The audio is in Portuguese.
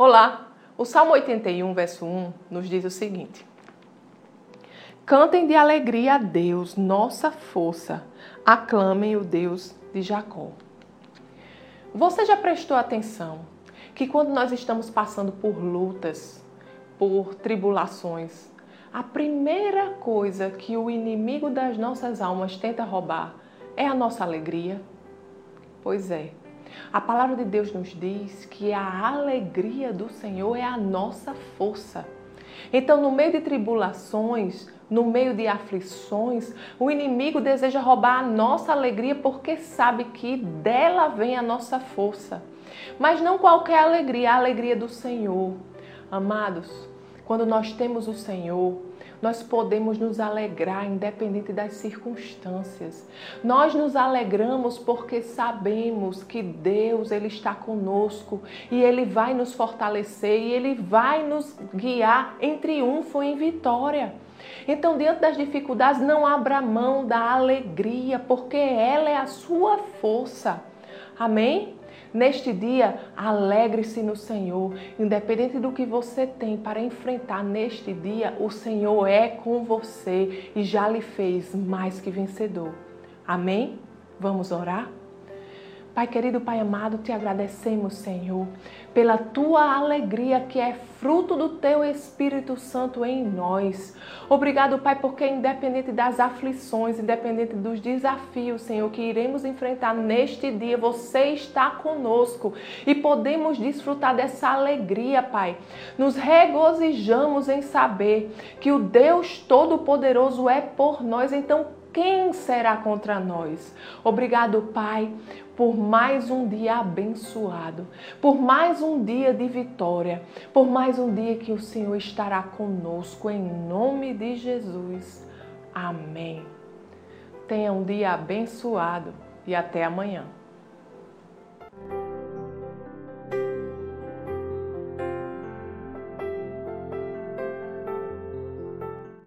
Olá! O Salmo 81, verso 1 nos diz o seguinte: Cantem de alegria a Deus, nossa força. Aclamem o Deus de Jacó. Você já prestou atenção que quando nós estamos passando por lutas, por tribulações, a primeira coisa que o inimigo das nossas almas tenta roubar é a nossa alegria? Pois é. A palavra de Deus nos diz que a alegria do Senhor é a nossa força. Então, no meio de tribulações, no meio de aflições, o inimigo deseja roubar a nossa alegria porque sabe que dela vem a nossa força. Mas não qualquer alegria, a alegria do Senhor. Amados, quando nós temos o Senhor, nós podemos nos alegrar independente das circunstâncias. Nós nos alegramos porque sabemos que Deus ele está conosco e ele vai nos fortalecer e ele vai nos guiar em triunfo, em vitória. Então, diante das dificuldades, não abra mão da alegria, porque ela é a sua força. Amém? Neste dia, alegre-se no Senhor. Independente do que você tem para enfrentar neste dia, o Senhor é com você e já lhe fez mais que vencedor. Amém? Vamos orar? Pai querido, Pai amado, te agradecemos, Senhor, pela tua alegria que é fruto do teu Espírito Santo em nós. Obrigado, Pai, porque independente das aflições, independente dos desafios, Senhor, que iremos enfrentar neste dia, você está conosco e podemos desfrutar dessa alegria, Pai. Nos regozijamos em saber que o Deus Todo-Poderoso é por nós, então quem será contra nós? Obrigado, Pai, por mais um dia abençoado, por mais um dia de vitória, por mais um dia que o Senhor estará conosco, em nome de Jesus. Amém. Tenha um dia abençoado e até amanhã.